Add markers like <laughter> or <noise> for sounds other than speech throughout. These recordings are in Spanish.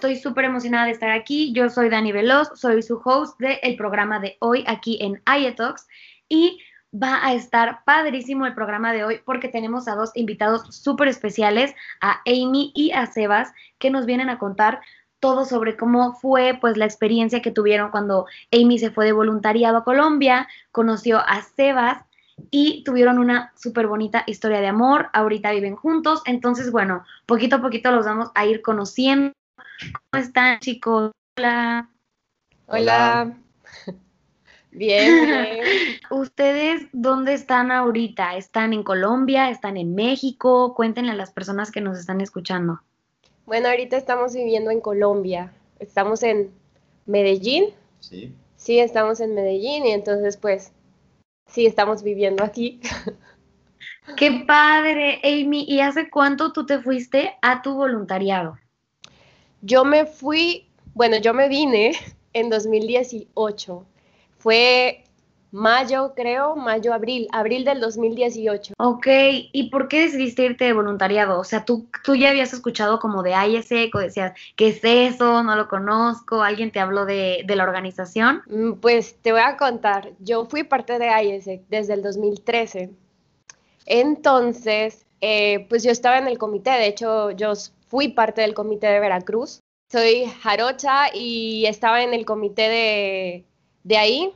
estoy súper emocionada de estar aquí. Yo soy Dani Veloz, soy su host del programa de hoy aquí en IETOX y va a estar padrísimo el programa de hoy porque tenemos a dos invitados súper especiales, a Amy y a Sebas, que nos vienen a contar todo sobre cómo fue pues la experiencia que tuvieron cuando Amy se fue de voluntariado a Colombia, conoció a Sebas y tuvieron una súper bonita historia de amor, ahorita viven juntos, entonces bueno, poquito a poquito los vamos a ir conociendo. ¿Cómo están chicos? Hola. Hola. <laughs> Bien, bien. ¿Ustedes dónde están ahorita? ¿Están en Colombia? ¿Están en México? Cuéntenle a las personas que nos están escuchando. Bueno, ahorita estamos viviendo en Colombia. Estamos en Medellín. Sí. Sí, estamos en Medellín y entonces pues sí, estamos viviendo aquí. Qué padre, Amy. ¿Y hace cuánto tú te fuiste a tu voluntariado? Yo me fui, bueno, yo me vine <laughs> en 2018. Fue mayo, creo, mayo, abril, abril del 2018. Ok, ¿y por qué decidiste irte de voluntariado? O sea, ¿tú, tú ya habías escuchado como de ISEC o decías, ¿qué es eso? No lo conozco, ¿alguien te habló de, de la organización? Mm, Pues te voy a contar, yo fui parte de ISEC desde el 2013. Entonces, eh, pues yo estaba en el comité, de hecho yo fui parte del comité de Veracruz. Soy jarocha y estaba en el comité de, de ahí.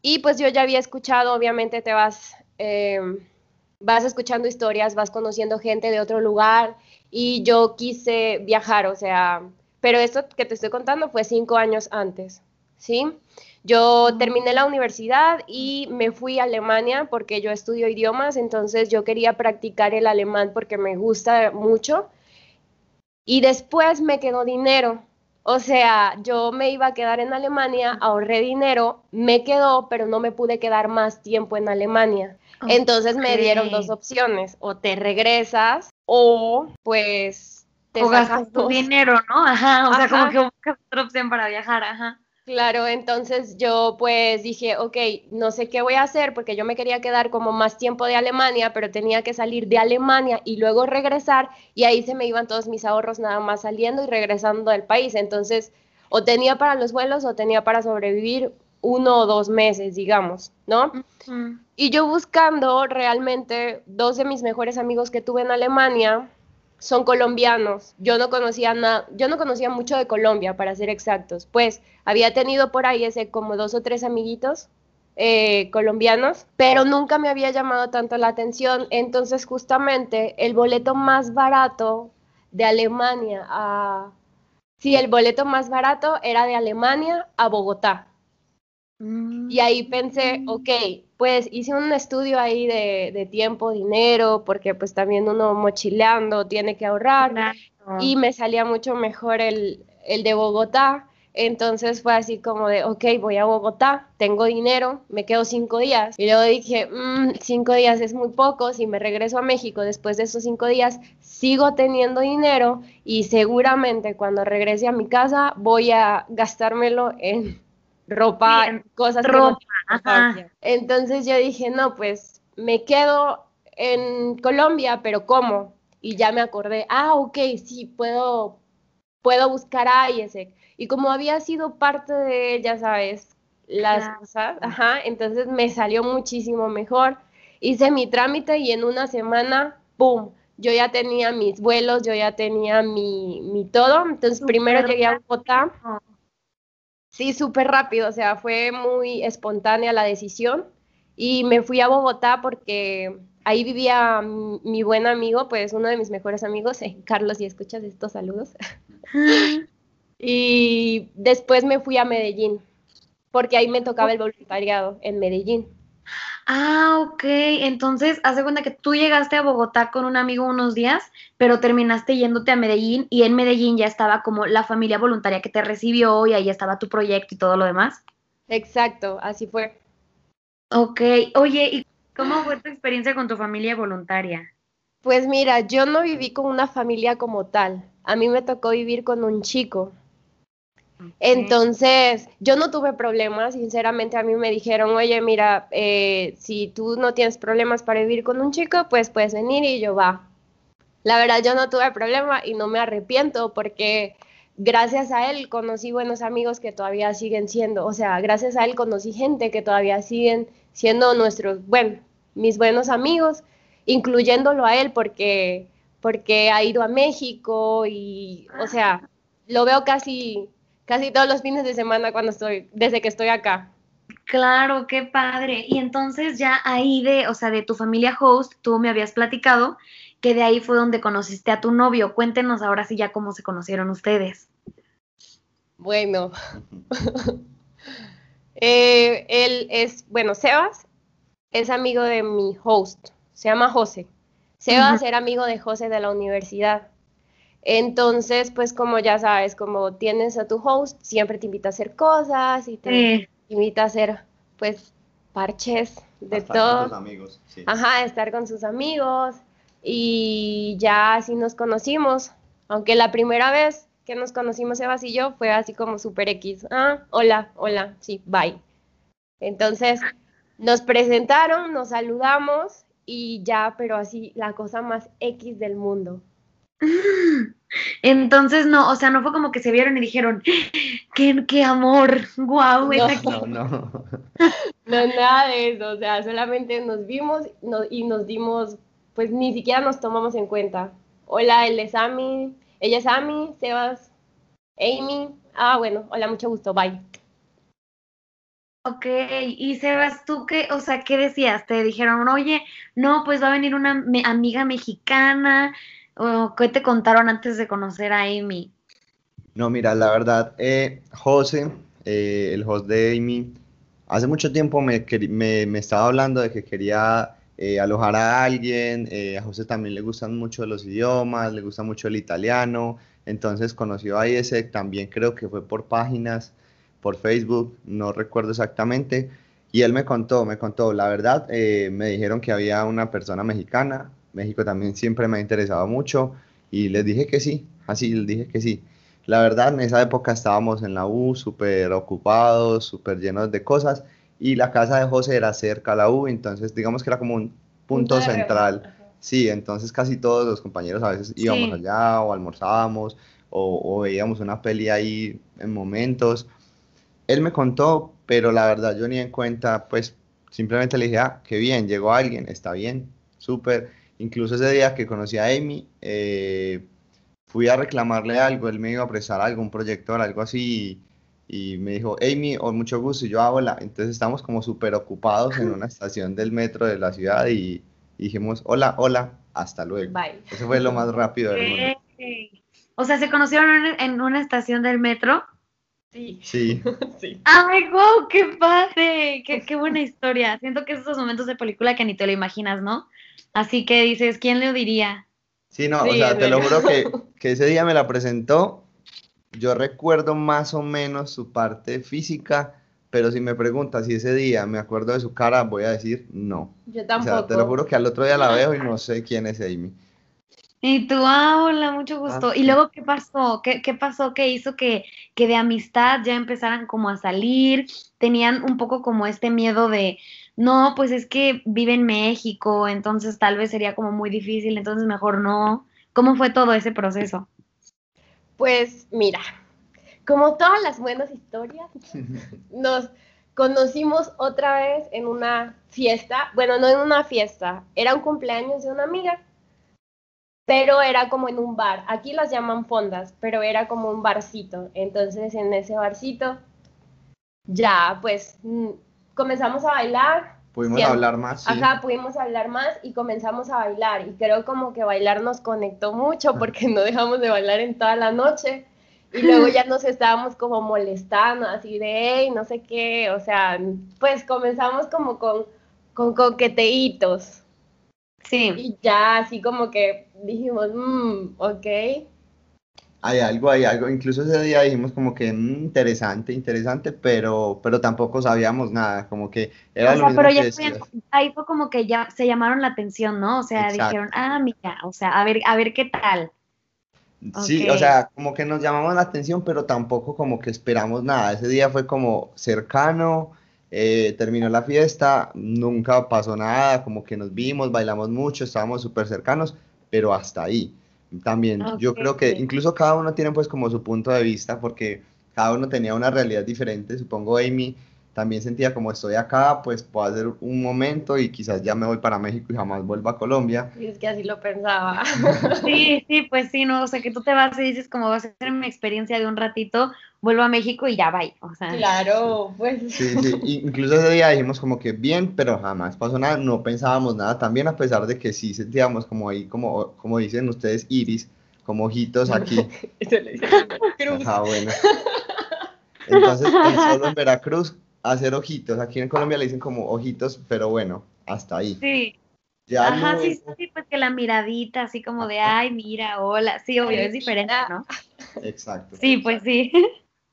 Y pues yo ya había escuchado, obviamente te vas, eh, vas escuchando historias, vas conociendo gente de otro lugar y yo quise viajar, o sea, pero esto que te estoy contando fue cinco años antes, ¿sí? Yo terminé la universidad y me fui a Alemania porque yo estudio idiomas, entonces yo quería practicar el alemán porque me gusta mucho. Y después me quedó dinero. O sea, yo me iba a quedar en Alemania, ahorré dinero, me quedó, pero no me pude quedar más tiempo en Alemania. Entonces me dieron dos opciones, o te regresas o pues te o gastas tu dinero, ¿no? Ajá, o sea, como que buscas otra opción para viajar, ajá. Claro, entonces yo pues dije, ok, no sé qué voy a hacer porque yo me quería quedar como más tiempo de Alemania, pero tenía que salir de Alemania y luego regresar y ahí se me iban todos mis ahorros nada más saliendo y regresando del país. Entonces, o tenía para los vuelos o tenía para sobrevivir uno o dos meses, digamos, ¿no? Y yo buscando realmente dos de mis mejores amigos que tuve en Alemania son colombianos. Yo no conocía nada, yo no conocía mucho de Colombia, para ser exactos. Pues había tenido por ahí ese como dos o tres amiguitos eh, colombianos, pero nunca me había llamado tanto la atención. Entonces, justamente el boleto más barato de Alemania a sí, el boleto más barato era de Alemania a Bogotá. Mm. Y ahí pensé, ok, pues hice un estudio ahí de, de tiempo, dinero, porque pues también uno mochileando tiene que ahorrar Claro. y me salía mucho mejor el, el de Bogotá. Entonces fue así como de, ok, voy a Bogotá, tengo dinero, me quedo cinco días. Y luego dije, "Mm, cinco días es muy poco, si me regreso a México después de esos cinco días, sigo teniendo dinero y seguramente cuando regrese a mi casa voy a gastármelo en ropa, cosas que no ropa, importancia". Entonces yo dije, no, pues me quedo en Colombia, pero ¿cómo? Y ya me acordé, ah, ok, sí, puedo, puedo buscar a IESEC. Y como había sido parte de, ya sabes, las cosas, ajá, entonces me salió muchísimo mejor. Hice mi trámite y en una semana, ¡pum! Yo ya tenía mis vuelos, yo ya tenía mi, mi todo. Entonces primero llegué a Bogotá. Sí, súper rápido, o sea, fue muy espontánea la decisión y me fui a Bogotá porque ahí vivía mi, mi buen amigo, pues uno de mis mejores amigos, eh, Carlos, si escuchas estos saludos. <laughs> Y después me fui a Medellín, porque ahí me tocaba el voluntariado en Medellín. Ah, ok. Entonces, hace cuenta que tú llegaste a Bogotá con un amigo unos días, pero terminaste yéndote a Medellín y en Medellín ya estaba como la familia voluntaria que te recibió y ahí estaba tu proyecto y todo lo demás. Exacto, así fue. Ok. Oye, ¿y cómo fue tu experiencia con tu familia voluntaria? Pues mira, yo no viví con una familia como tal. A mí me tocó vivir con un chico. Entonces, yo no tuve problemas, sinceramente a mí me dijeron, oye, mira, eh, si tú no tienes problemas para vivir con un chico, pues puedes venir y yo va. La verdad, yo no tuve problema y no me arrepiento porque gracias a él conocí buenos amigos que todavía siguen siendo, o sea, gracias a él conocí gente que todavía siguen siendo nuestros, bueno, mis buenos amigos, incluyéndolo a él porque, porque ha ido a México y, o sea, lo veo casi, casi todos los fines de semana cuando estoy, desde que estoy acá. Claro, qué padre. Y entonces ya ahí de, o sea, de tu familia host, tú me habías platicado que de ahí fue donde conociste a tu novio. Cuéntenos ahora sí ya cómo se conocieron ustedes. Bueno, <laughs> eh, él es, bueno, Sebas es amigo de mi host, se llama José. Sebas era amigo de José de la universidad. Entonces, pues como ya sabes, como tienes a tu host, siempre te invita a hacer cosas y te invita a hacer, pues, parches de estar todo. Con sus amigos, sí. Ajá, estar con sus amigos y ya así nos conocimos. Aunque la primera vez que nos conocimos Sebas y yo fue así como super X. Ah, hola, hola, sí, bye. Entonces nos presentaron, nos saludamos y ya, pero así la cosa más X del mundo. <laughs> Entonces no, o sea, no fue como que se vieron y dijeron, <gasps> qué, qué amor, guau, wow, no, no, no. <laughs> no, nada de eso, o sea, solamente nos vimos y nos dimos, pues ni siquiera nos tomamos en cuenta. Hola, él es Ami, ella es Ami, Sebas, Amy. Ah, bueno, hola, mucho gusto, bye. Ok, y Sebas, ¿tú qué, o sea, qué decías? Te dijeron, oye, no, pues va a venir una amiga mexicana, qué te contaron antes de conocer a Amy. No, mira, la verdad, eh, José, eh, el host de Amy, hace mucho tiempo me, estaba hablando de que quería eh, alojar a alguien, eh, a José también le gustan mucho los idiomas, le gusta mucho el italiano, entonces conoció a ese, también creo que fue por páginas, por Facebook, no recuerdo exactamente, y él me contó, me contó, la verdad, me dijeron que había una persona mexicana, México también siempre me ha interesado mucho, y les dije que sí, así les dije que sí. La verdad, en esa época estábamos en la U, súper ocupados, súper llenos de cosas, y la casa de José era cerca a la U, entonces digamos que era como un punto central. Sí, entonces casi todos los compañeros a veces íbamos allá o almorzábamos o, veíamos una peli ahí en momentos. Él me contó, pero la verdad yo ni en cuenta, pues simplemente le dije, ah, qué bien, llegó alguien, está bien, súper. Incluso ese día que conocí a Amy, eh, fui a reclamarle algo, él me iba a prestar algo, un proyector, algo así, y me dijo, Amy, o mucho gusto, y yo, ah, hola. Entonces estamos como súper ocupados en una <laughs> estación del metro de la ciudad y, dijimos, hola, hola, hasta luego. Bye. Eso fue lo más rápido del mundo. O sea, ¿se conocieron en una estación del metro? Sí. Sí. <laughs> sí. ¡Ay, wow! ¡Qué padre! Qué, ¡Qué, buena historia! Siento que esos momentos de película que ni te lo imaginas, ¿no? Así que dices, ¿quién le diría? Sí, no, o sea, te lo juro que, <laughs> que ese día me la presentó yo recuerdo más o menos su parte física, pero si me preguntas si ese día me acuerdo de su cara, voy a decir no. Yo tampoco. O sea, te lo juro que al otro día la veo y no sé quién es Amy. Y tú, ah, hola, mucho gusto. Ah, ¿Y luego qué pasó? ¿Qué, qué pasó que hizo que, que, de amistad ya empezaran como a salir? Tenían un poco como este miedo de, no, pues es que vive en México, entonces tal vez sería como muy difícil, entonces mejor no. ¿Cómo fue todo ese proceso? Pues mira, como todas las buenas historias, <laughs> nos conocimos otra vez en una fiesta, bueno, no en una fiesta, era un cumpleaños de una amiga, pero era como en un bar, aquí las llaman fondas, pero era como un barcito, entonces en ese barcito ya pues comenzamos a bailar, Pudimos hablar más. Sí. Ajá, pudimos hablar más y comenzamos a bailar. Y creo como que bailar nos conectó mucho porque no dejamos de bailar en toda la noche. Y luego ya nos estábamos como molestando, así de, hey, no sé qué. O sea, pues comenzamos como con, con coqueteitos. Sí. Y ya así como que dijimos, mmm, ok hay algo, hay algo. Incluso ese día dijimos como que mm, interesante, interesante, pero, pero tampoco sabíamos nada, como que era lo mismo que ahí fue como que ya se llamaron la atención, ¿no? O sea, dijeron, ah, mira, o sea, a ver, a ver qué tal. Sí, o sea, como que nos llamamos la atención, pero tampoco como que esperamos nada. Ese día fue como cercano, eh, terminó la fiesta, nunca pasó nada, como que nos vimos, bailamos mucho, estábamos súper cercanos, pero hasta ahí También, yo Ok. creo que incluso cada uno tiene pues como su punto de vista, porque cada uno tenía una realidad diferente. Supongo Amy también sentía como estoy acá, pues puedo hacer un momento y quizás ya me voy para México y jamás vuelva a Colombia. Y es que así lo pensaba. <laughs> Sí, sí, pues sí, no, o sea, que tú te vas y dices como va a ser mi experiencia de un ratito, vuelvo a México y ya bye, o sea. Claro, pues. Sí, sí, incluso ese día dijimos como que bien, pero jamás pasó nada, no pensábamos nada también, a pesar de que sí sentíamos como ahí, como, como dicen ustedes, iris, como ojitos <laughs> aquí. Eso le dije, Cruz. Ajá, bueno. Entonces, el solo en Veracruz, hacer ojitos. Aquí en Colombia le dicen como ojitos, pero bueno, hasta ahí. Sí, Ya ajá, sí, sí, sí, pues que la miradita, así como de, ay, mira, hola, sí, obvio, es diferente, ¿no? Exacto. Sí, pues sí.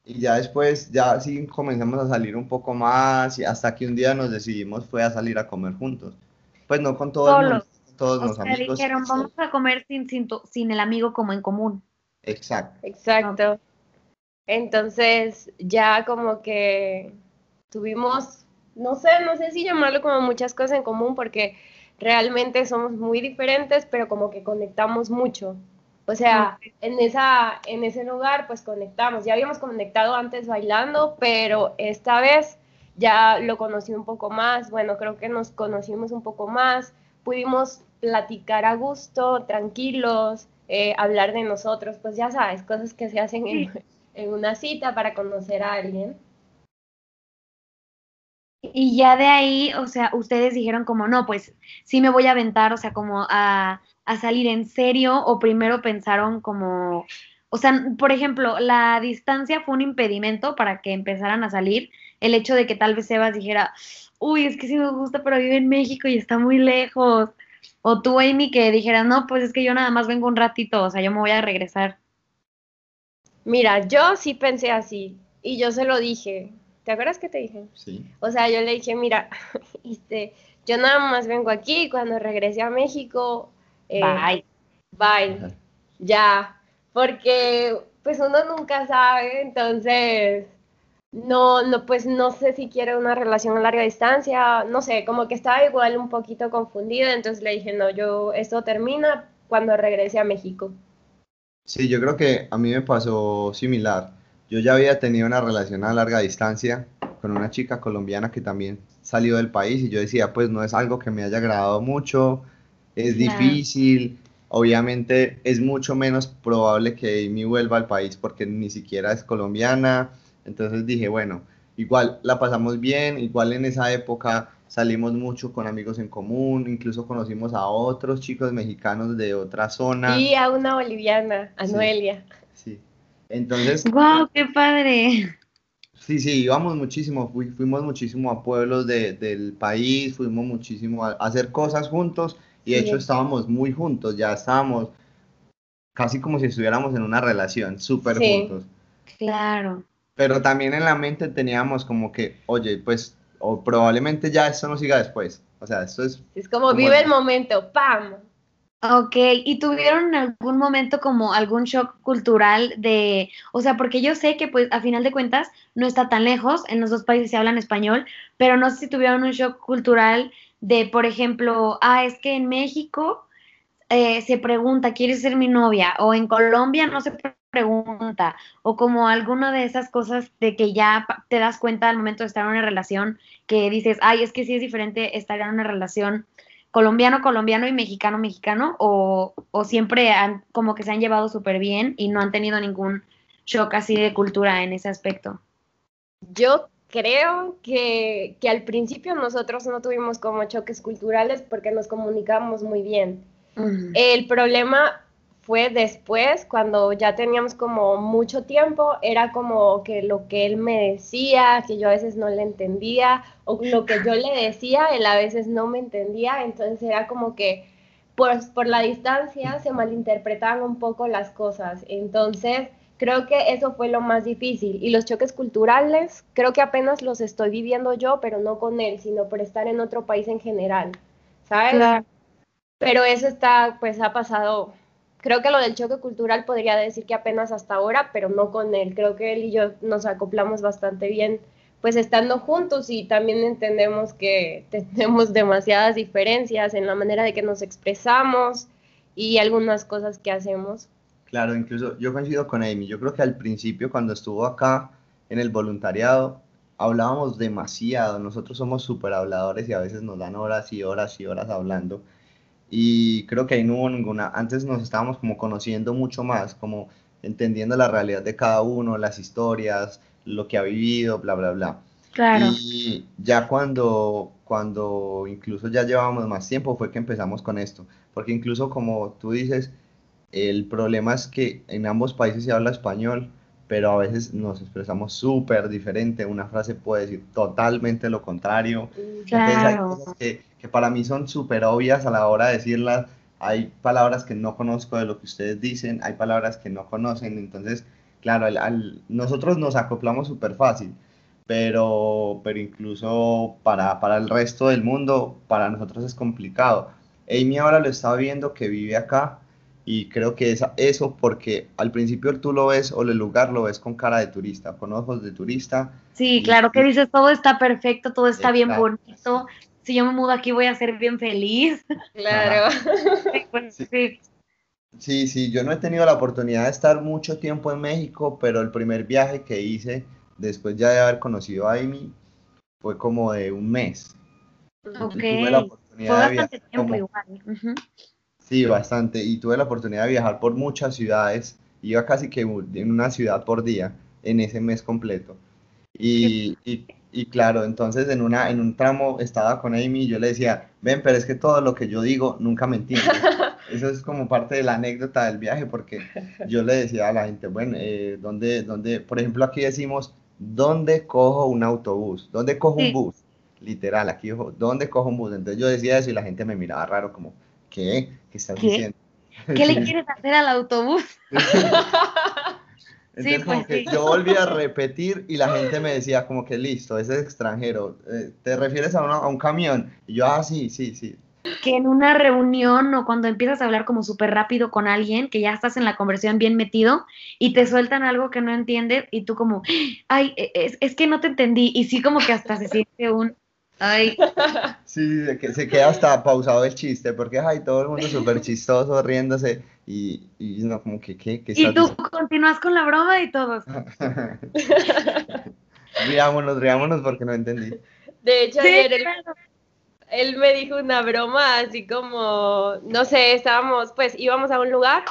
Y ya después, ya sí comenzamos a salir un poco más y hasta que un día nos decidimos fue a salir a comer juntos. Pues no con todo el mundo, todos los amigos. dijeron, vamos a comer sin, sin, tu- sin el amigo como en común. Exacto. Exacto. Entonces, ya como que tuvimos, no sé, no sé si llamarlo como muchas cosas en común, porque realmente somos muy diferentes, pero como que conectamos mucho. O sea, en esa, en ese lugar, pues conectamos. Ya habíamos conectado antes bailando, pero esta vez ya lo conocí un poco más. Bueno, creo que nos conocimos un poco más. Pudimos platicar a gusto, tranquilos, eh, hablar de nosotros, pues ya sabes, cosas que se hacen en, en una cita para conocer a alguien. Y ya de ahí, o sea, ustedes dijeron como, no, pues sí me voy a aventar, o sea, como a, a salir en serio, o primero pensaron como, o sea, por ejemplo, la distancia fue un impedimento para que empezaran a salir, el hecho de que tal vez Sebas dijera, uy, es que sí me gusta, pero vive en México y está muy lejos, o tú, Amy, que dijeras, no, pues es que yo nada más vengo un ratito, o sea, yo me voy a regresar. Mira, yo sí pensé así y yo se lo dije. ¿Te acuerdas que te dije? Sí. O sea, yo le dije, mira, <laughs> este, yo nada más vengo aquí y cuando regrese a México, eh, Bye. bye, Ajá. ya, porque pues uno nunca sabe, entonces no, no, pues no sé si quiere una relación a larga distancia, no sé, como que estaba igual un poquito confundida, entonces le dije, no, yo, esto termina cuando regrese a México. Sí, yo creo que a mí me pasó similar. Yo ya había tenido una relación a larga distancia con una chica colombiana que también salió del país y yo decía, pues no es algo que me haya agradado mucho, es Claro. difícil, obviamente es mucho menos probable que Amy vuelva al país porque ni siquiera es colombiana, entonces dije, bueno, igual la pasamos bien, igual en esa época salimos mucho con amigos en común, incluso conocimos a otros chicos mexicanos de otra zona. Y a una boliviana, a Sí. Noelia. Sí. Entonces, ¡Wow! ¡Qué padre! sí, sí, íbamos muchísimo, fui- fuimos muchísimo a pueblos de- del país, fuimos muchísimo a, a hacer cosas juntos y de Sí. hecho estábamos muy juntos, ya estábamos casi como si estuviéramos en una relación, súper Sí. juntos. Claro. Pero también en la mente teníamos como que, oye, pues, o probablemente ya esto no siga después. O sea, esto es, Es como Como vive el momento, ¡pam! Ok, ¿y tuvieron en algún momento como algún shock cultural de, o sea, porque yo sé que pues a final de cuentas no está tan lejos, en los dos países se hablan español, pero no sé si tuvieron un shock cultural de, por ejemplo, ah, es que en México eh, se pregunta, ¿quieres ser mi novia? O en Colombia no se pre- pregunta, o como alguna de esas cosas de que ya te das cuenta al momento de estar en una relación, que dices, ay, es que sí es diferente estar en una relación colombiano, colombiano y mexicano, mexicano, o, o siempre han, como que se han llevado súper bien y no han tenido ningún shock así de cultura en ese aspecto. Yo creo que, que al principio nosotros no tuvimos como choques culturales porque nos comunicamos muy bien. El problema fue después, cuando ya teníamos como mucho tiempo, era como que lo que él me decía, que yo a veces no le entendía, o lo que yo le decía, él a veces no me entendía, entonces era como que por, por la distancia se malinterpretaban un poco las cosas. Entonces, creo que eso fue lo más difícil. Y los choques culturales, creo que apenas los estoy viviendo yo, pero no con él, sino por estar en otro país en general, ¿sabes? Claro. Pero eso está, pues ha pasado. Creo que lo del choque cultural podría decir que apenas hasta ahora, pero no con él. Creo que él y yo nos acoplamos bastante bien, pues estando juntos y también entendemos que <laughs> tenemos demasiadas diferencias en la manera de que nos expresamos y algunas cosas que hacemos. Claro, incluso yo coincido con Amy. Yo creo que al principio, cuando estuvo acá en el voluntariado, hablábamos demasiado. Nosotros somos súper habladores y a veces nos dan horas y horas y horas hablando. Y creo que ahí no hubo ninguna. Antes nos estábamos como conociendo mucho más, como entendiendo la realidad de cada uno, las historias, lo que ha vivido, bla, bla, bla. Claro. Y ya cuando, cuando incluso ya llevábamos más tiempo fue que empezamos con esto. Porque incluso como tú dices, el problema es que en ambos países se habla español, pero a veces nos expresamos súper diferente. Una frase puede decir totalmente lo contrario. Entonces hay cosas que, que para mí son súper obvias a la hora de decirlas. Hay palabras que no conozco de lo que ustedes dicen, hay palabras que no conocen. Entonces, claro, al- al- nosotros nos acoplamos súper fácil, pero, pero incluso para, para el resto del mundo, para nosotros es complicado. Amy ahora lo está viendo que vive acá y creo que es eso porque al principio tú lo ves o el lugar lo ves con cara de turista, con ojos de turista. Sí, y- claro que dices, todo está perfecto, todo está bien bonito. Si yo me mudo aquí voy a ser bien feliz. <laughs> Claro. Sí, pues, Sí. sí. Yo no he tenido la oportunidad de estar mucho tiempo en México, pero el primer viaje que hice después ya de haber conocido a Amy fue como de un mes. Ok. Tuve la Fue oportunidad de viajar tiempo como- igual. Sí, bastante. Y tuve la oportunidad de viajar por muchas ciudades. Iba casi que en una ciudad por día en ese mes completo. Y, y, y claro, entonces en, una, en un tramo estaba con Amy y yo le decía, ven, pero es que todo lo que yo digo nunca me entiendes. <laughs> Eso es como parte de la anécdota del viaje porque yo le decía a la gente, bueno, eh, ¿dónde, dónde, por ejemplo, aquí decimos, ¿dónde cojo un autobús? ¿Dónde cojo Sí. un bus? Literal, aquí dijo, ¿dónde cojo un bus? Entonces yo decía eso y la gente me miraba raro como, ¿qué? ¿Qué estás ¿Qué? diciendo? ¿Qué le <laughs> Sí. quieres hacer al autobús? <laughs> Entonces, como pues que sí. yo volví a repetir y la gente me decía como que listo, ese es extranjero, eh, ¿te refieres a, una- a un camión? Y yo, ah, sí, sí, sí. Que en una reunión o cuando empiezas a hablar como súper rápido con alguien, que ya estás en la conversación bien metido y te sueltan algo que no entiendes y tú como, ay, e- es, es que no te entendí. Y sí como que hasta se siente un, ay, <laughs> Sí, se, que- se queda hasta pausado el chiste, porque ay, todo el mundo súper chistoso, riéndose, y, y no, como que, ¿qué? ¿Qué y tú continúas con la broma y todos. <laughs> diciendo? Riámonos, riámonos porque no entendí. De hecho, Sí, ayer él, claro. él me dijo una broma así como, no sé, estábamos, pues íbamos a un lugar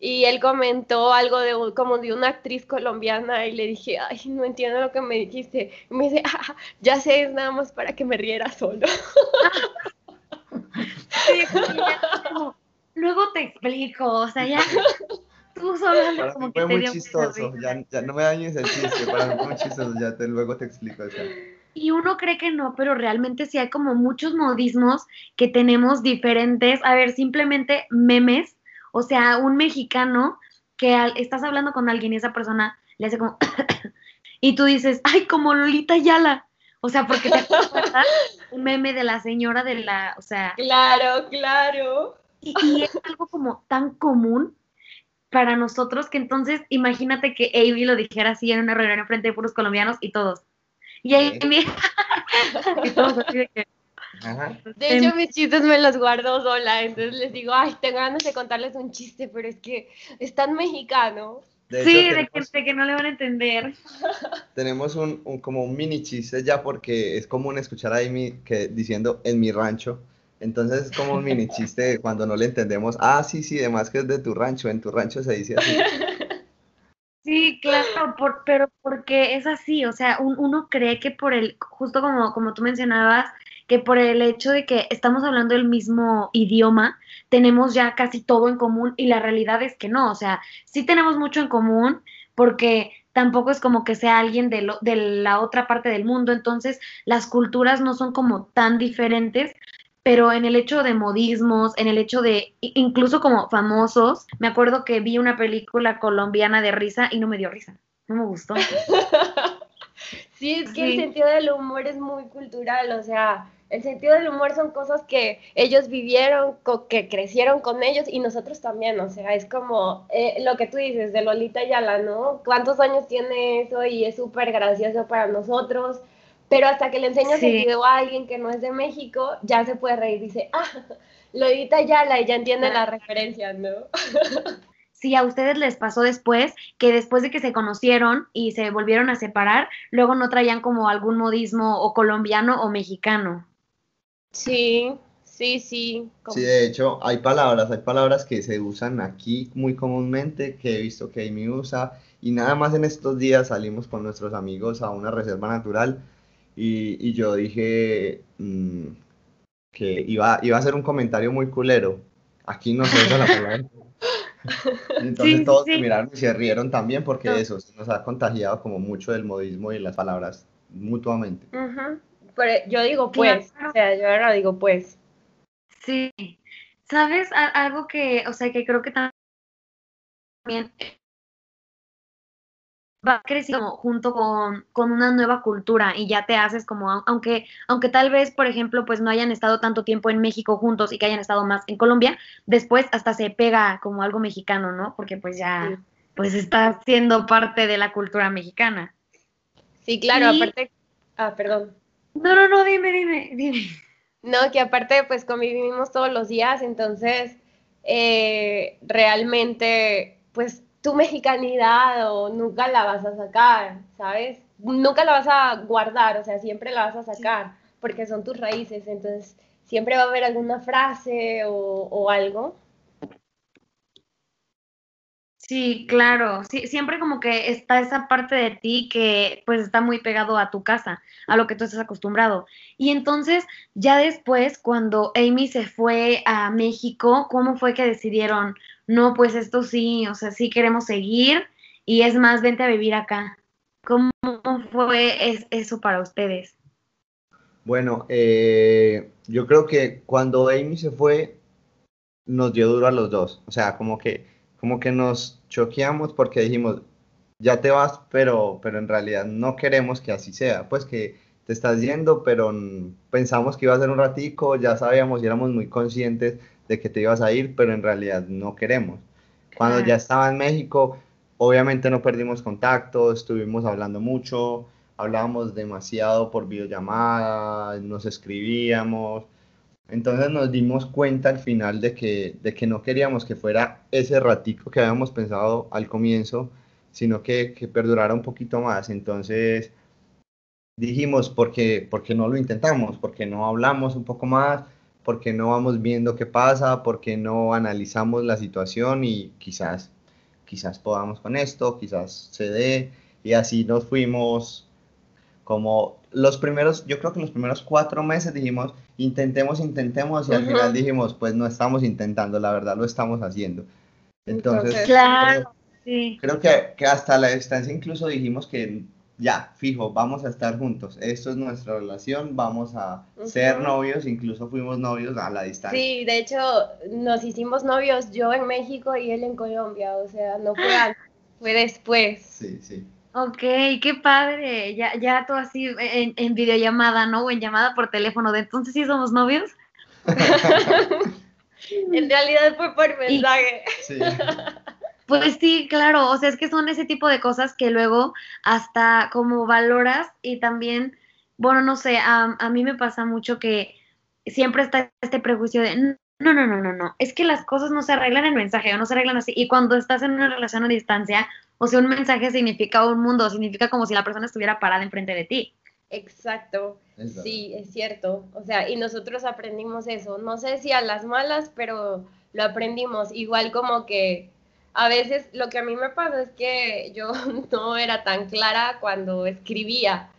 y él comentó algo de un- como de una actriz colombiana y le dije, ay, no entiendo lo que me dijiste. Y me dice, <laughs> "Ah, ya sé, es nada más para que me riera solo. Sí, sí, ya como, Luego te explico, o sea, ya tú solo Para como mí que fue te muy chistoso, ya, ya no me dañes el chiste, para mí fue muy chistoso, ya te, luego te explico eso. Y uno cree que no, pero realmente sí hay como muchos modismos que tenemos diferentes. A ver, simplemente memes. O sea, un mexicano que al- estás hablando con alguien y esa persona le hace como... <coughs> y tú dices, ay, como Lolita Yala. O sea, porque te acuerdas <laughs> un meme de la señora de la... O sea, Claro, claro. y, y es algo como tan común para nosotros que entonces imagínate que Avi lo dijera así en una reunión enfrente de puros colombianos y todos. Y ahí <laughs> y todos así de que, Ajá. De hecho, mis chistes me los guardo sola, entonces les digo, ay, tengo ganas de contarles un chiste, pero es que es tan mexicano. De sí, de que, tenemos, de que no le van a entender. <laughs> tenemos un, un- como un mini chiste ya porque es común escuchar a Amy que, diciendo en mi rancho. Entonces es como un mini <laughs> chiste cuando no le entendemos. Ah, sí, sí, además que es de tu rancho, en tu rancho se dice así. <laughs> Sí, claro, por- pero porque es así, o sea, un- uno cree que por el, justo como, como tú mencionabas, que por el hecho de que estamos hablando el mismo idioma, tenemos ya casi todo en común y la realidad es que no, o sea, sí tenemos mucho en común porque tampoco es como que sea alguien de, lo- de la otra parte del mundo, entonces las culturas no son como tan diferentes, pero en el hecho de modismos, en el hecho de incluso como famosos, me acuerdo que vi una película colombiana de risa y no me dio risa, no me gustó. <laughs> Sí, es que el Sí. sentido del humor es muy cultural, o sea, el sentido del humor son cosas que ellos vivieron, que crecieron con ellos y nosotros también, o sea, es como eh, lo que tú dices de Lolita Yala, ¿no? ¿Cuántos años tiene eso y es súper gracioso para nosotros? pero hasta que le enseñas el video a alguien que no es de México, ya se puede reír, dice, ah, <laughs> lo edita ya, la ella entiende la referencia, ¿no? <laughs> si a ustedes les pasó después, que después de que se conocieron y se volvieron a separar, luego no traían como algún modismo o colombiano o mexicano. Sí, sí, sí. Sí, de hecho, hay palabras, hay palabras que se usan aquí muy comúnmente, que he visto que Amy usa, y nada más en estos días salimos con nuestros amigos a una reserva natural y, yo dije mm, que iba, iba a hacer un comentario muy culero. Aquí no se usa la palabra. <laughs> <laughs> Entonces todos se miraron y se rieron también porque eso nos ha contagiado como mucho del modismo y las palabras mutuamente. Pero yo digo pues, o sea, yo ahora digo pues. Sí. ¿Sabes? Algo que, o sea, que creo que también va creciendo junto con, con, una nueva cultura y ya te haces como, aunque, aunque tal vez, por ejemplo, pues no hayan estado tanto tiempo en México juntos y que hayan estado más en Colombia, después hasta se pega como algo mexicano, ¿no? Porque pues ya, pues está siendo parte de la cultura mexicana. Sí, claro, aparte, ah, perdón. No, no, no, dime, dime, dime. No, que aparte pues convivimos todos los días, entonces eh, realmente pues tu mexicanidad o nunca la vas a sacar, ¿sabes? Nunca la vas a guardar, o sea, siempre la vas a sacar, porque son tus raíces, entonces siempre va a haber alguna frase o, o algo. Sí, claro, sí, siempre como que está esa parte de ti que pues está muy pegado a tu casa, a lo que tú estás acostumbrado. Y entonces, ya después, cuando Amy se fue a México, ¿cómo fue que decidieron, no, pues esto sí, o sea, sí queremos seguir y es más, vente a vivir acá. ¿Cómo fue eso para ustedes? Bueno, eh, yo creo que cuando Amy se fue, nos dio duro a los dos. O sea, como que, como que nos choqueamos porque dijimos, ya te vas, pero, pero en realidad no queremos que así sea. Pues que te estás yendo, pero pensamos que iba a ser un ratico, ya sabíamos y éramos muy conscientes de que te ibas a ir, pero en realidad no queremos. Cuando ya estaba en México, obviamente no perdimos contacto, estuvimos hablando mucho, hablábamos demasiado por videollamada, nos escribíamos. Entonces nos dimos cuenta al final de que, de que no queríamos que fuera ese ratico que habíamos pensado al comienzo, sino que, que perdurara un poquito más. Entonces dijimos, ¿por qué, ¿por qué no lo intentamos? ¿Por qué no hablamos un poco más? Porque no vamos viendo qué pasa, porque no analizamos la situación y quizás, quizás podamos con esto, quizás se dé, y así nos fuimos como los primeros, yo creo que los primeros cuatro meses dijimos, intentemos, intentemos, y al final dijimos, pues no estamos intentando, la verdad lo estamos haciendo. Entonces, claro, sí. creo que, que hasta la distancia incluso dijimos que ya, fijo, vamos a estar juntos. Esto es nuestra relación, vamos a ser novios, incluso fuimos novios a la distancia. Sí, de hecho, nos hicimos novios yo en México y él en Colombia, o sea, no fue antes, fue después. Sí, sí. Ok, qué padre. Ya, ya todo así en, en videollamada, ¿no? O en llamada por teléfono. ¿De entonces sí somos novios? <laughs> <laughs> en realidad fue por mensaje. Sí. <laughs> Pues sí, claro, o sea, es que son ese tipo de cosas que luego hasta como valoras y también, bueno, no sé, a, mí me pasa mucho que siempre está este prejuicio de, no, no, no, no, no, es que las cosas no se arreglan en mensaje o no se arreglan así. Y cuando estás en una relación a distancia, o sea, un mensaje significa un mundo, significa como si la persona estuviera parada enfrente de ti. Exacto, sí, es cierto. O sea, y nosotros aprendimos eso. No sé si a las malas, pero lo aprendimos. Igual como que a veces lo que a mí me pasa es que yo <laughs> no era tan clara cuando escribía.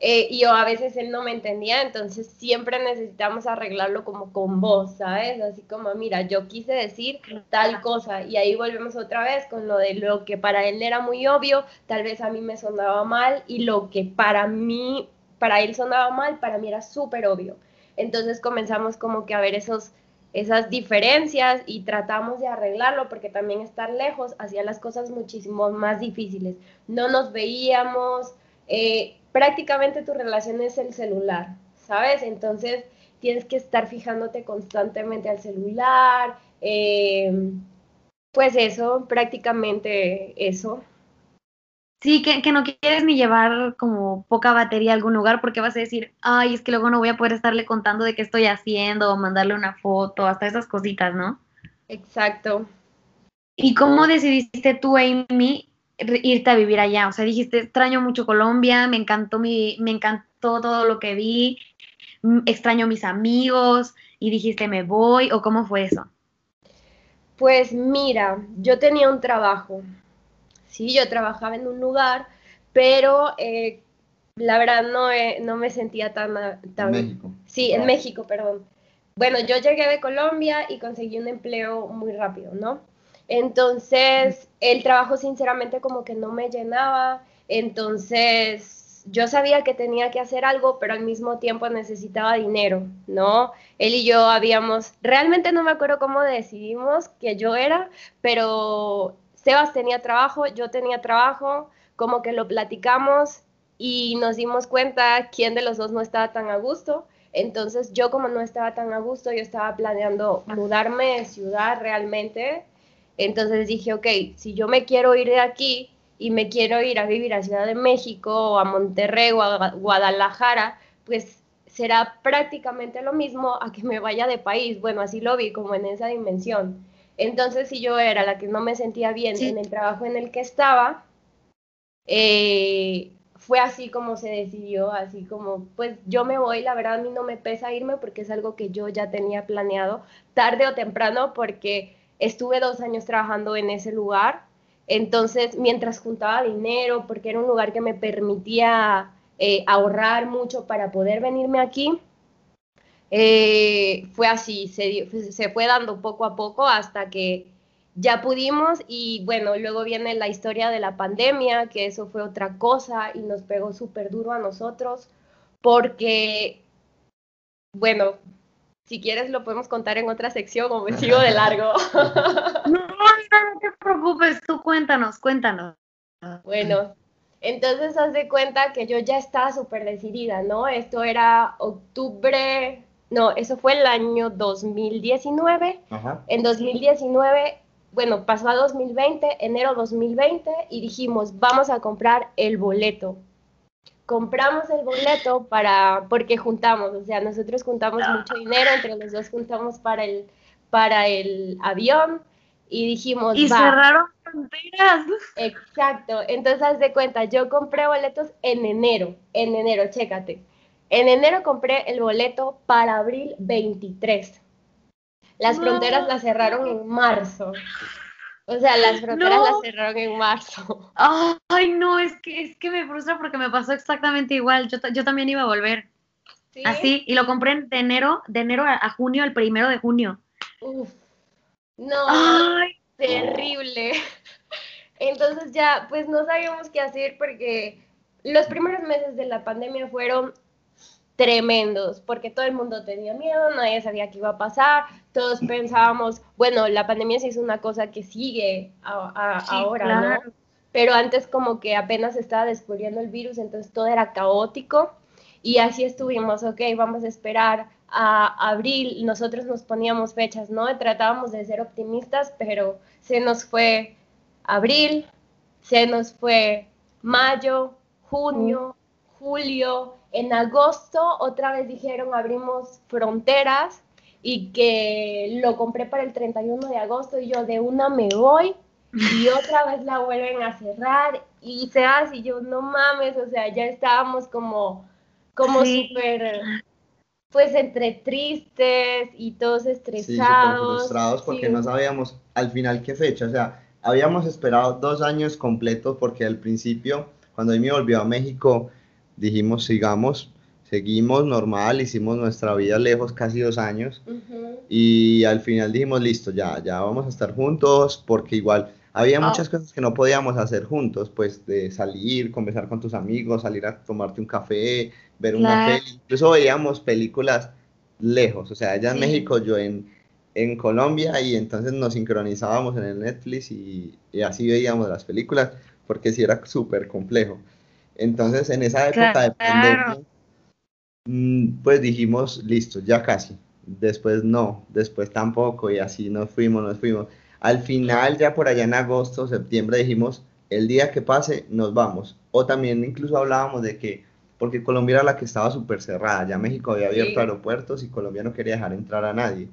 Eh, y yo a veces él no me entendía, entonces siempre necesitamos arreglarlo como con voz, ¿sabes? Así como, mira, yo quise decir tal cosa y ahí volvemos otra vez con lo de lo que para él era muy obvio, tal vez a mí me sonaba mal y lo que para mí, para él sonaba mal, para mí era súper obvio. Entonces comenzamos como que a ver esos esas diferencias y tratamos de arreglarlo porque también estar lejos hacía las cosas muchísimo más difíciles. No nos veíamos, eh, prácticamente tu relación es el celular, ¿sabes? Entonces tienes que estar fijándote constantemente al celular, eh, pues eso, prácticamente eso. Sí, que, que, no quieres ni llevar como poca batería a algún lugar porque vas a decir, ay, es que luego no voy a poder estarle contando de qué estoy haciendo o mandarle una foto, hasta esas cositas, ¿no? Exacto. ¿Y cómo decidiste tú, Amy, irte a vivir allá? O sea, dijiste, extraño mucho Colombia, me encantó, mi, me encantó todo lo que vi, extraño mis amigos y dijiste, me voy, o cómo fue eso? Pues mira, yo tenía un trabajo, sí, yo trabajaba en un lugar, pero eh, la verdad no, eh, no me sentía tan... tan México. Sí, en México, perdón. Bueno, yo llegué de Colombia y conseguí un empleo muy rápido, ¿no? Entonces, el trabajo sinceramente como que no me llenaba, entonces yo sabía que tenía que hacer algo, pero al mismo tiempo necesitaba dinero, ¿no? Él y yo habíamos, realmente no me acuerdo cómo decidimos que yo era, pero Sebas tenía trabajo, yo tenía trabajo, como que lo platicamos y nos dimos cuenta quién de los dos no estaba tan a gusto. Entonces yo como no estaba tan a gusto, yo estaba planeando mudarme de ciudad realmente entonces dije, ok, si yo me quiero ir de aquí y me quiero ir a vivir a Ciudad de México o a Monterrey o a Guadalajara, pues será prácticamente lo mismo a que me vaya de país. Bueno, así lo vi como en esa dimensión. Entonces, si yo era la que no me sentía bien en el trabajo en el que estaba, eh, fue así como se decidió, así como, pues yo me voy, la verdad a mí no me pesa irme porque es algo que yo ya tenía planeado tarde o temprano porque Estuve dos años trabajando en ese lugar, entonces mientras juntaba dinero, porque era un lugar que me permitía eh, ahorrar mucho para poder venirme aquí, eh, fue así, se, se fue dando poco a poco hasta que ya pudimos y bueno, luego viene la historia de la pandemia, que eso fue otra cosa y nos pegó súper duro a nosotros porque, bueno, si quieres lo podemos contar en otra sección o me <laughs> sigo de largo. <laughs> no, no, te preocupes, tú cuéntanos, cuéntanos. Bueno, entonces haz de cuenta que yo ya estaba súper decidida, ¿no? Esto era octubre, no, eso fue el año 2019. Ajá. En 2019, bueno, pasó a 2020, enero 2020, y dijimos, vamos a comprar el boleto compramos el boleto para, porque juntamos, o sea, nosotros juntamos mucho dinero, entre los dos juntamos para el, para el avión y dijimos... Y cerraron fronteras. Exacto, entonces haz de cuenta, yo compré boletos en enero, en enero, chécate. En enero compré el boleto para abril 23. Las fronteras las cerraron en marzo. O sea, las fronteras las cerraron en marzo. Ay, no, es que, es que me frustra porque me pasó exactamente igual. Yo, yo también iba a volver. Así, y lo compré de enero, de enero a, junio, el primero de junio. Uf. No, terrible. Entonces ya, pues no sabíamos qué hacer porque los primeros meses de la pandemia fueron tremendos, porque todo el mundo tenía miedo, nadie sabía qué iba a pasar, todos pensábamos, bueno, la pandemia sí es una cosa que sigue ahora, ¿no? Pero antes como que apenas estaba descubriendo el virus, entonces todo era caótico y así estuvimos, ok, vamos a esperar a abril, nosotros nos poníamos fechas, ¿no? Tratábamos de ser optimistas, pero se nos fue abril, se nos fue mayo, junio, julio, en agosto otra vez dijeron abrimos fronteras y que lo compré para el 31 de agosto y yo de una me voy y <laughs> otra vez la vuelven a cerrar y se hace y yo no mames, o sea, ya estábamos como como súper pues entre tristes y todos estresados. Sí, frustrados porque no sabíamos al final qué fecha, o sea, habíamos esperado dos años completos porque al principio, cuando él me volvió a México, dijimos, sigamos, seguimos normal, hicimos nuestra vida lejos casi dos años. Y al final dijimos, listo, ya, ya vamos a estar juntos porque igual había ah. muchas cosas que no podíamos hacer juntos, pues de salir, conversar con tus amigos, salir a tomarte un café, ver una peli, incluso veíamos películas lejos, o sea, ella en México, yo en, en Colombia y entonces nos sincronizábamos en el Netflix y, y así veíamos las películas porque sí era súper complejo. Entonces, en esa época de pandemia, mm, pues dijimos, listo, ya casi. Después no, después tampoco, y así nos fuimos, nos fuimos. Al final, ya por allá en agosto, septiembre, dijimos, el día que pase nos vamos. O también incluso hablábamos de que, porque Colombia era la que estaba súper cerrada, ya México había abierto aeropuertos y Colombia no quería dejar entrar a nadie.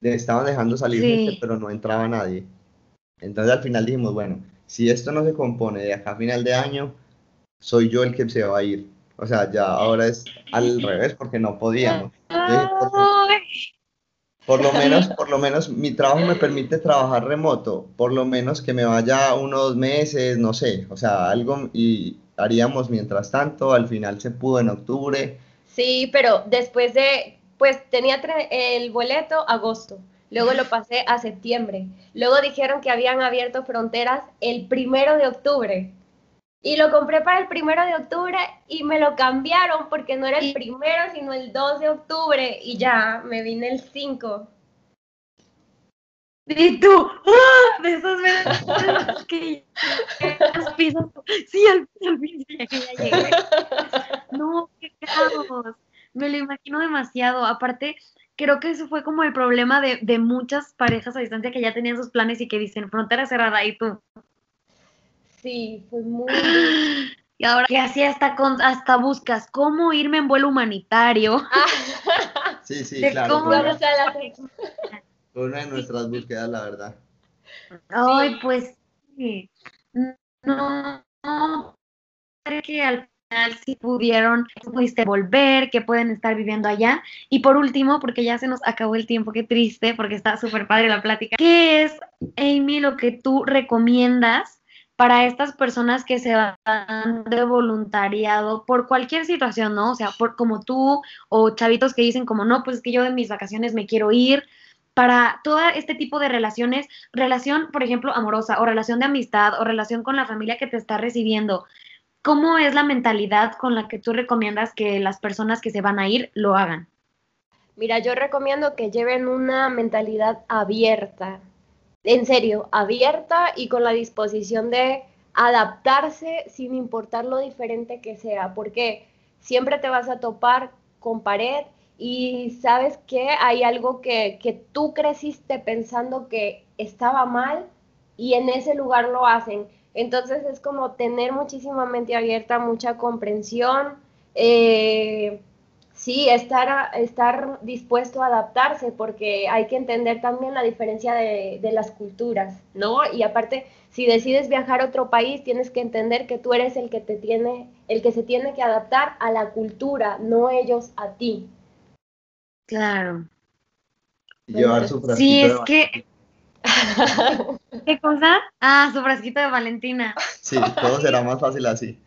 Le estaban dejando salir gente, pero no entraba nadie. Entonces al final dijimos, bueno, si esto no se compone de acá a final de año, soy yo el que se va a ir. O sea, ya ahora es al revés porque no podíamos. Por lo menos, por lo menos mi trabajo me permite trabajar remoto, por lo menos que me vaya unos meses, no sé, o sea, algo y haríamos mientras tanto, al final se pudo en octubre. Sí, pero después de, pues tenía el boleto agosto, luego lo pasé a septiembre, luego dijeron que habían abierto fronteras el primero de octubre. Y lo compré para el primero de octubre y me lo cambiaron porque no era el primero, sino el 2 de octubre y ya me vine el 5. Y tú, ¡ah! de esas veces que sí, al, fin ya llegué. No, qué caos. Me lo imagino demasiado. Aparte, creo que eso fue como el problema de, de muchas parejas a distancia que ya tenían sus planes y que dicen frontera cerrada y tú, Sí, fue muy... <gasps> Y ahora que así hasta, con, hasta buscas cómo irme en vuelo humanitario. <laughs> Sí, sí, claro. Fue una de nuestras búsquedas, la verdad. Ay, pues sí. No, no, que al final sí pudieron, pudiste volver, que pueden estar viviendo allá. Y por último, porque ya se nos acabó el tiempo, qué triste, porque está súper padre la plática. ¿Qué es, Amy, lo que tú recomiendas para estas personas que se van de voluntariado por cualquier situación, ¿no? O sea, por como tú o chavitos que dicen como, no, pues es que yo de mis vacaciones me quiero ir, para todo este tipo de relaciones, relación, por ejemplo, amorosa o relación de amistad o relación con la familia que te está recibiendo, ¿cómo es la mentalidad con la que tú recomiendas que las personas que se van a ir lo hagan? Mira, yo recomiendo que lleven una mentalidad abierta, en serio, abierta y con la disposición de adaptarse sin importar lo diferente que sea, porque siempre te vas a topar con pared y sabes que hay algo que, que tú creciste pensando que estaba mal y en ese lugar lo hacen. Entonces es como tener muchísima mente abierta, mucha comprensión, eh, sí, estar, estar dispuesto a adaptarse, porque hay que entender también la diferencia de, las culturas, ¿no? Y aparte, si decides viajar a otro país, tienes que entender que tú eres el que te tiene, el que se tiene que adaptar a la cultura, no ellos a ti. Claro. llevar su Sí, es que. ¿Qué cosa? Ah, su frasquito de Valentina. Sí, todo será más fácil así.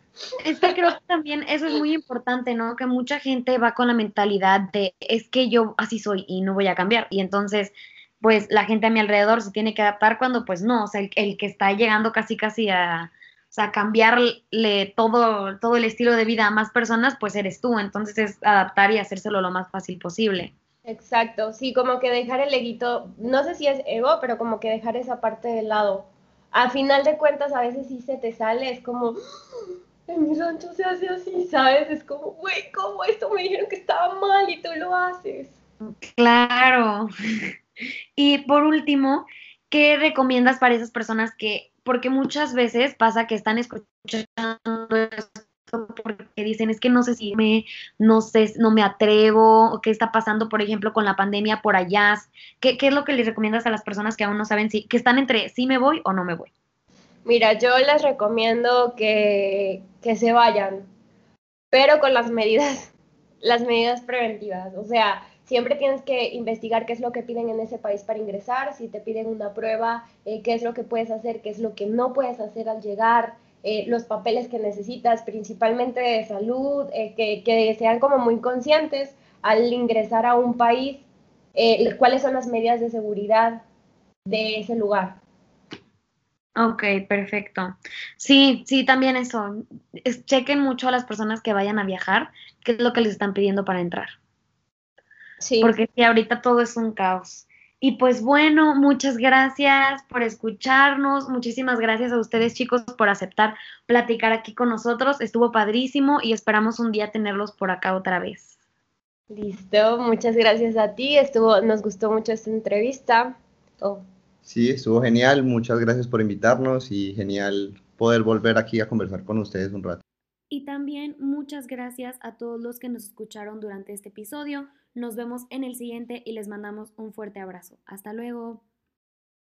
Es que creo que también eso es muy importante, ¿no? Que mucha gente va con la mentalidad de es que yo así soy y no voy a cambiar. Y entonces, pues la gente a mi alrededor se tiene que adaptar cuando, pues no, o sea, el, que está llegando casi casi a, o cambiarle todo, todo el estilo de vida a más personas, pues eres tú. Entonces es adaptar y hacérselo lo más fácil posible. Exacto, sí, como que dejar el eguito, no sé si es ego, pero como que dejar esa parte de lado. A final de cuentas, a veces sí se te sale, es como, en mi rancho se hace así, ¿sabes? Es como, güey, ¿cómo esto me dijeron que estaba mal y tú lo haces? Claro. Y por último, ¿qué recomiendas para esas personas que, porque muchas veces pasa que están escuchando esto porque dicen, es que no sé si me, no sé, no me atrevo, o qué está pasando, por ejemplo, con la pandemia por allá? ¿Qué, qué es lo que les recomiendas a las personas que aún no saben si, que están entre sí me voy o no me voy? Mira, yo les recomiendo que, se vayan, pero con las medidas, <laughs> las medidas preventivas. O sea, siempre tienes que investigar qué es lo que piden en ese país para ingresar, si te piden una prueba, eh, qué es lo que puedes hacer, qué es lo que no puedes hacer al llegar, eh, los papeles que necesitas, principalmente de salud, eh, que, que, sean como muy conscientes al ingresar a un país, cuáles son las medidas de seguridad de ese lugar. Ok, perfecto. Sí, sí, también eso. chequen mucho a las personas que vayan a viajar, qué es lo que les están pidiendo para entrar. Sí. Porque sí, ahorita todo es un caos. Y pues bueno, muchas gracias por escucharnos. Muchísimas gracias a ustedes, chicos, por aceptar platicar aquí con nosotros. Estuvo padrísimo y esperamos un día tenerlos por acá otra vez. Listo, muchas gracias a ti. Estuvo, nos gustó mucho esta entrevista. Oh. Sí, estuvo genial. Muchas gracias por invitarnos y genial poder volver aquí a conversar con ustedes un rato. Y también muchas gracias a todos los que nos escucharon durante este episodio. Nos vemos en el siguiente y les mandamos un fuerte abrazo. Hasta luego.